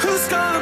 Who's gonna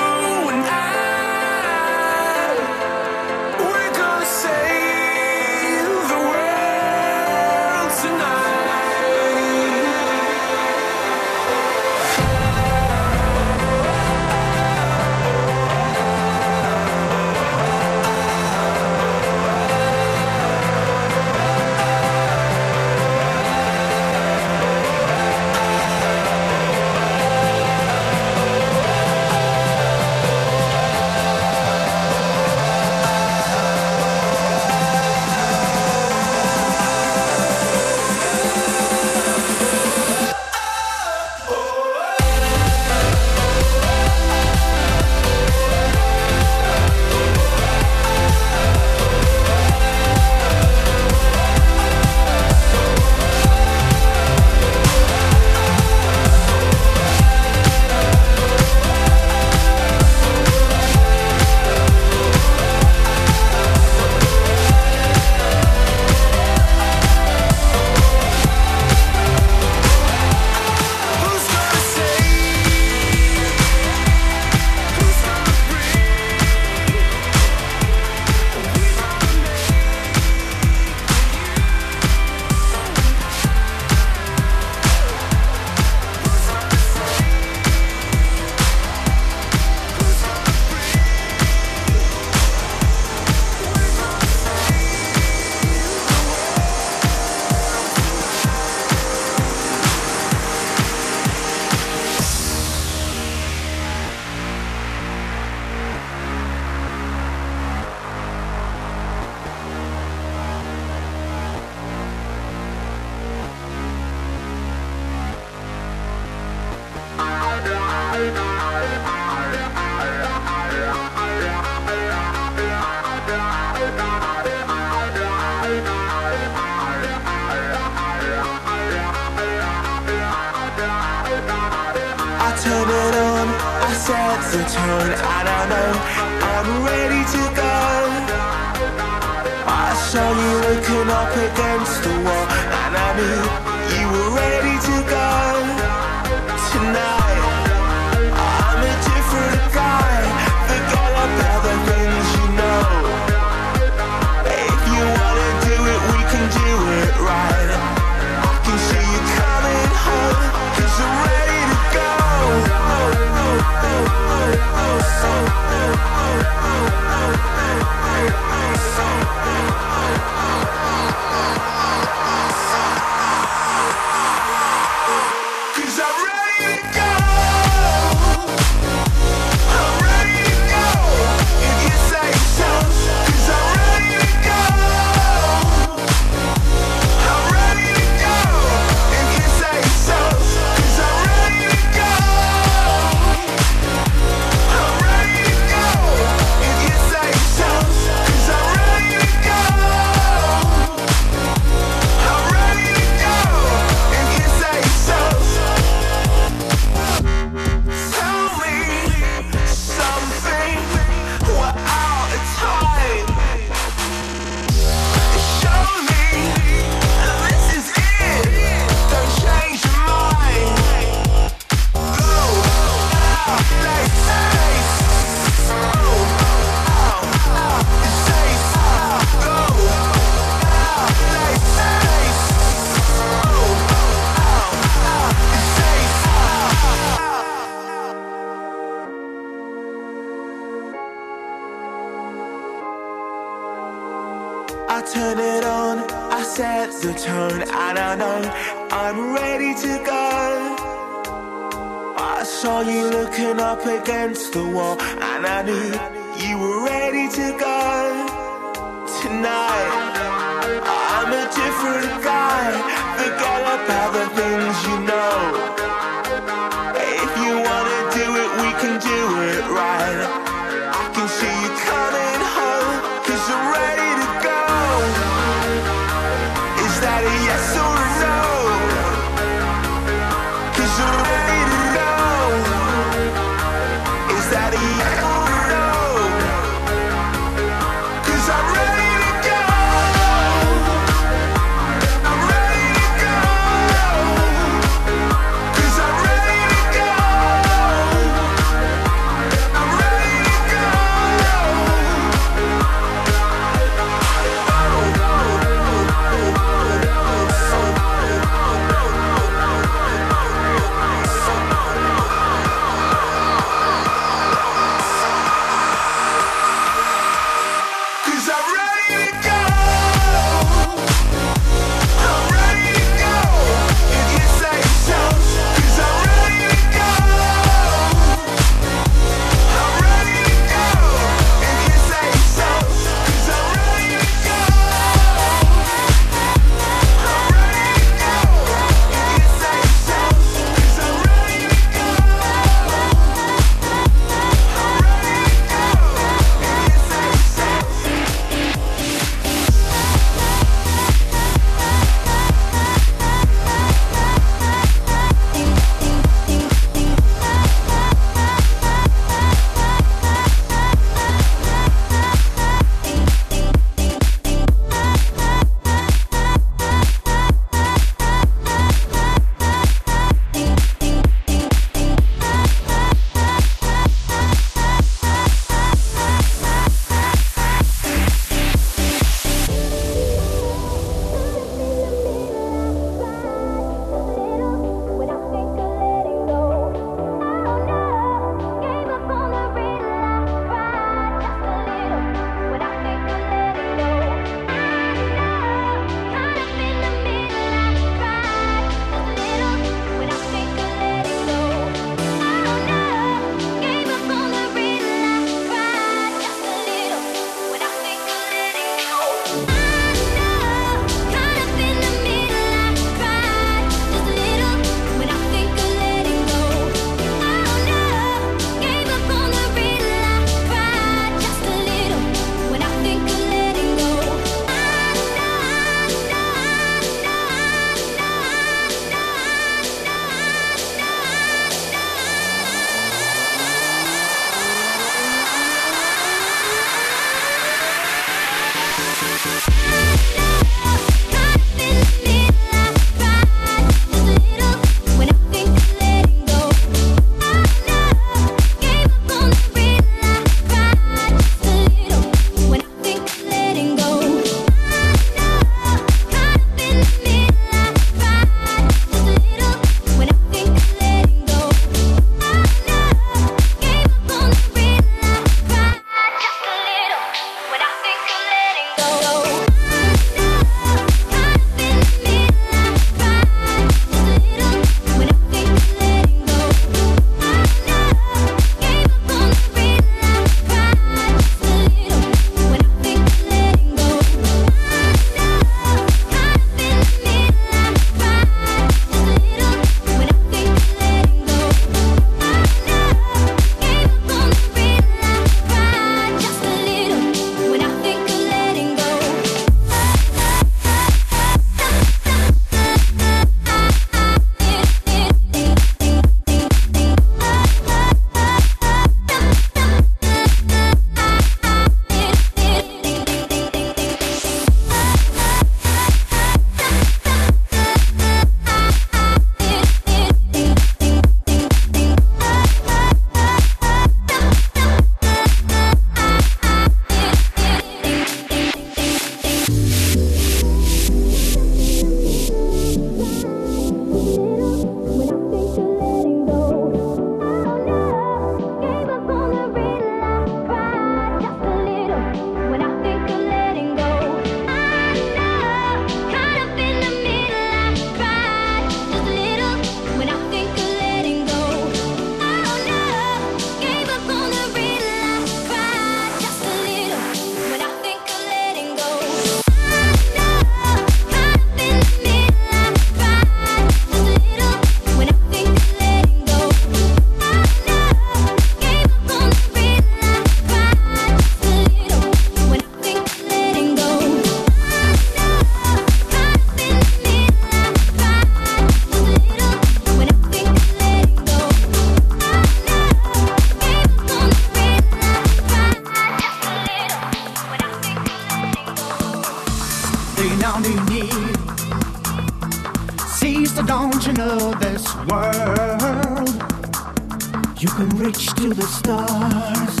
reach to the stars,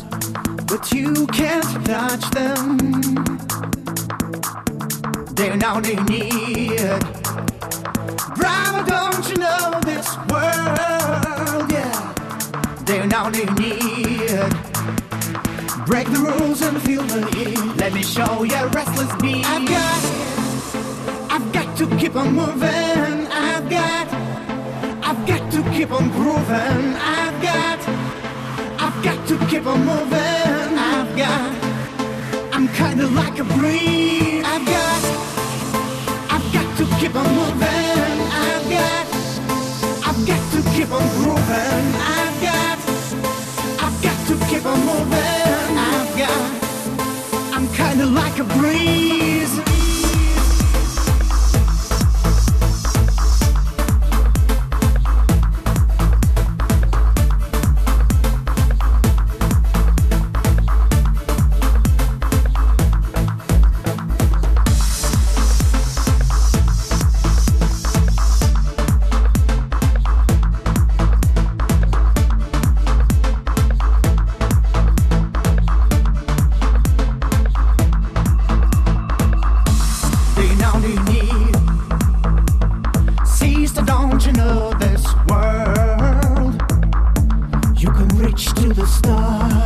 but you can't touch them. They're now they need. Bravo, don't you know this world? Yeah, they're now they need. Break the rules and feel the heat. Let me show you restless beat. I've got, I've got to keep on moving. I've got, I've got to keep on grooving. I've got got to keep on moving. I've got, I'm kinda like a breeze. I've got, I've got to keep on moving. I've got, I've got to keep on grooving. I've got, I've got to keep on moving. I've got, I'm kinda like a breeze. this world, you can reach to the stars.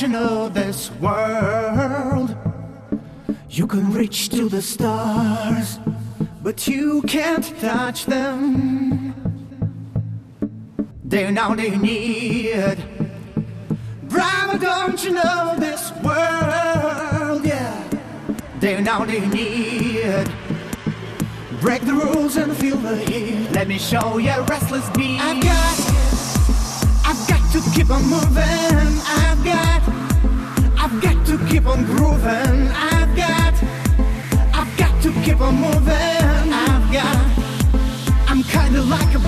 You know this world? You can reach to the stars, but you can't touch them. They're all you need. Brother, don't you know this world? Yeah, they're all you need. Break the rules and feel the heat. Let me show you restless beat. I've got, keep on moving. I've got, I've got to keep on grooving. I've got, I've got to keep on moving. I've got, I'm kinda like a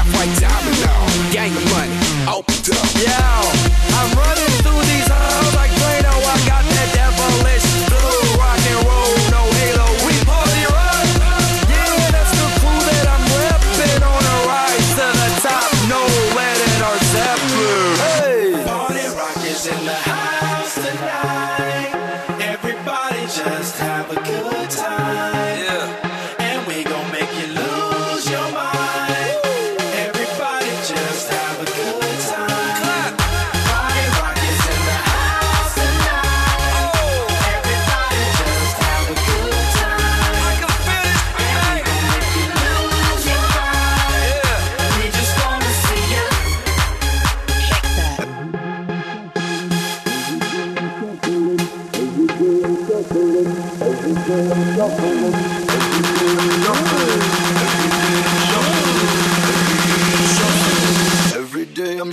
half white diamond. Gang money, opened up. Yo, I'm running through these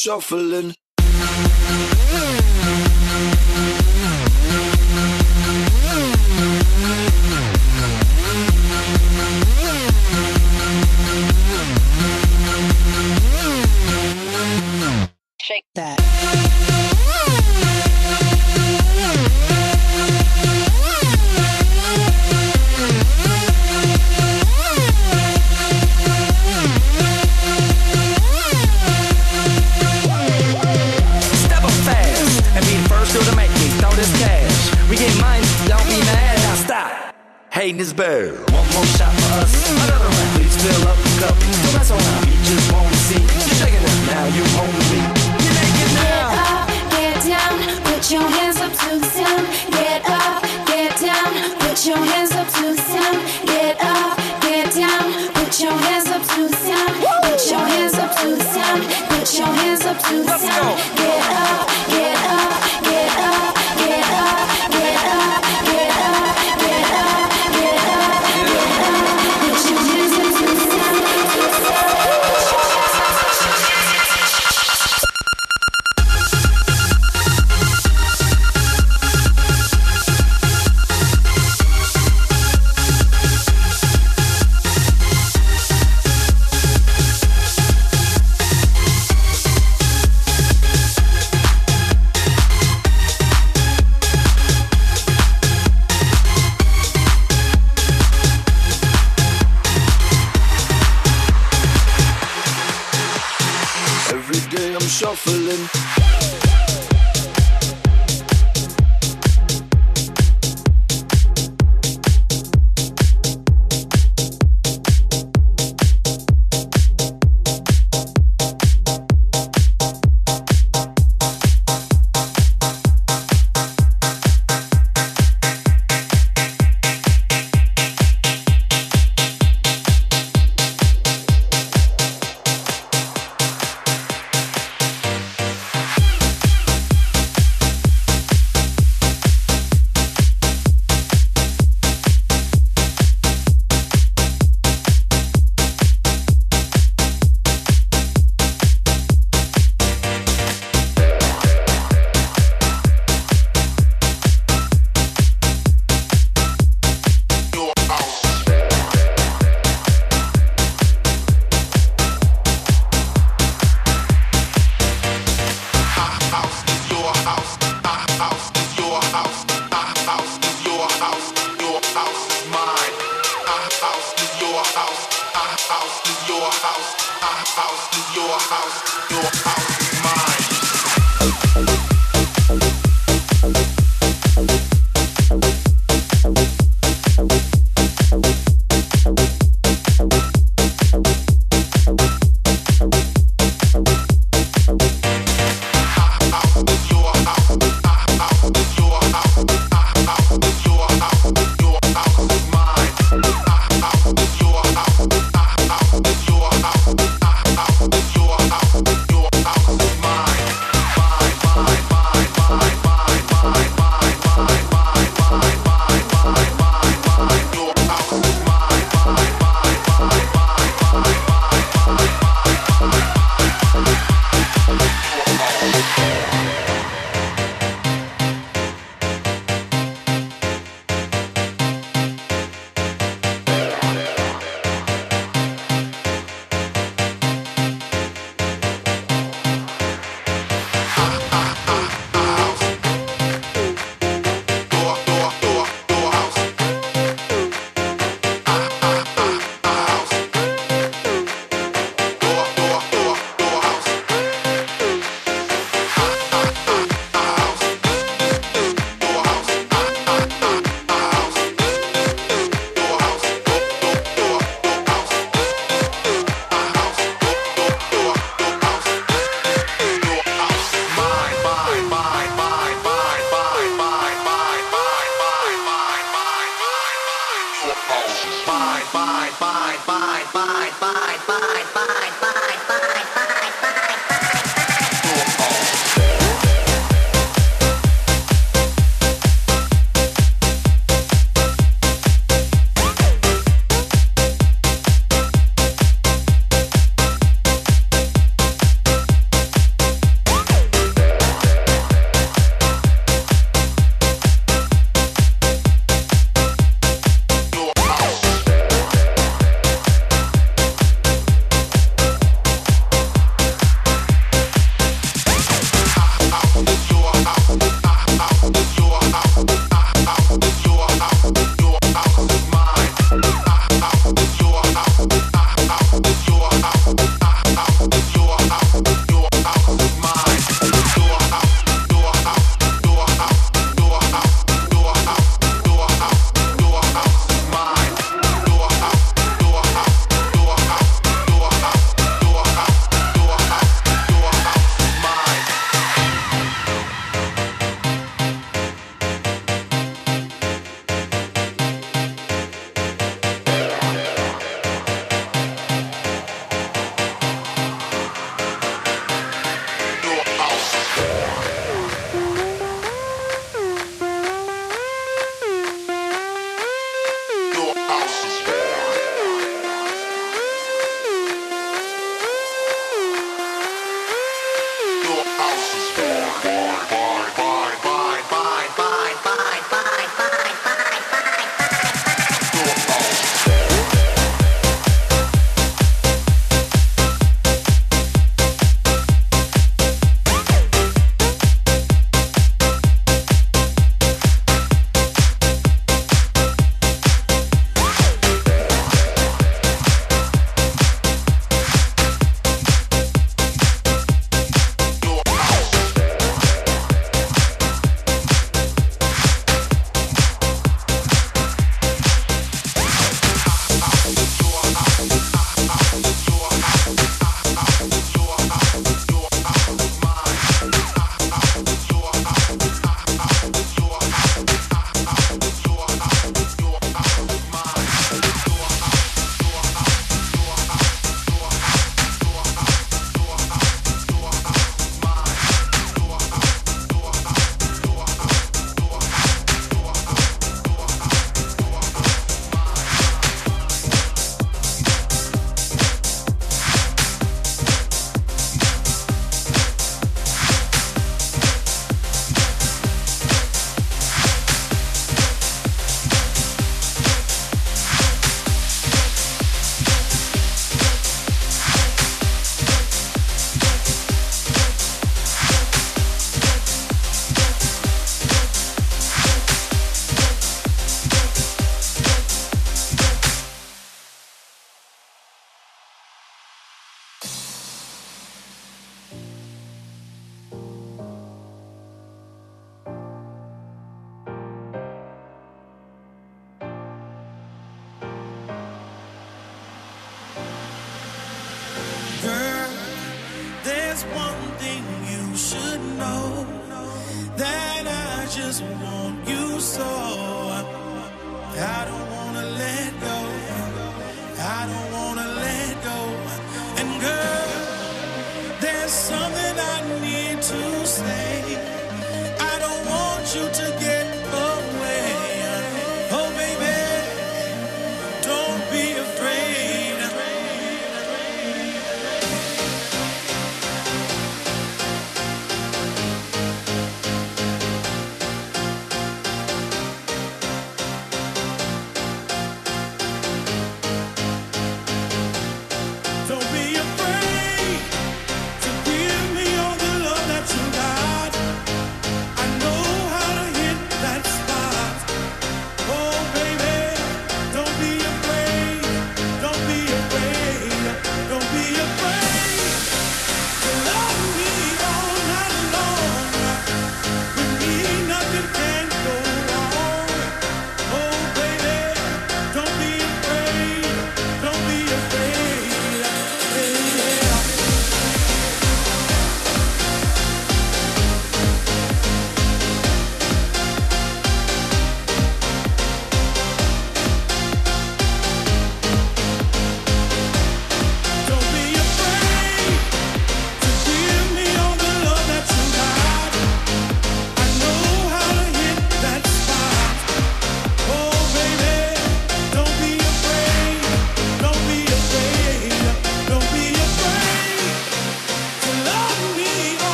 shuffling. One more shot for us, another round. Please fill up the cup. Don't mess around, just wanna see you shaking it now. You me. You now. Get up, get down, put your hands up to the sound. Get up, get down, put your hands up to the sound. Get up, get down, put your hands up to the sound. Put your hands up to the sound. Put your hands up to the sound. Get up.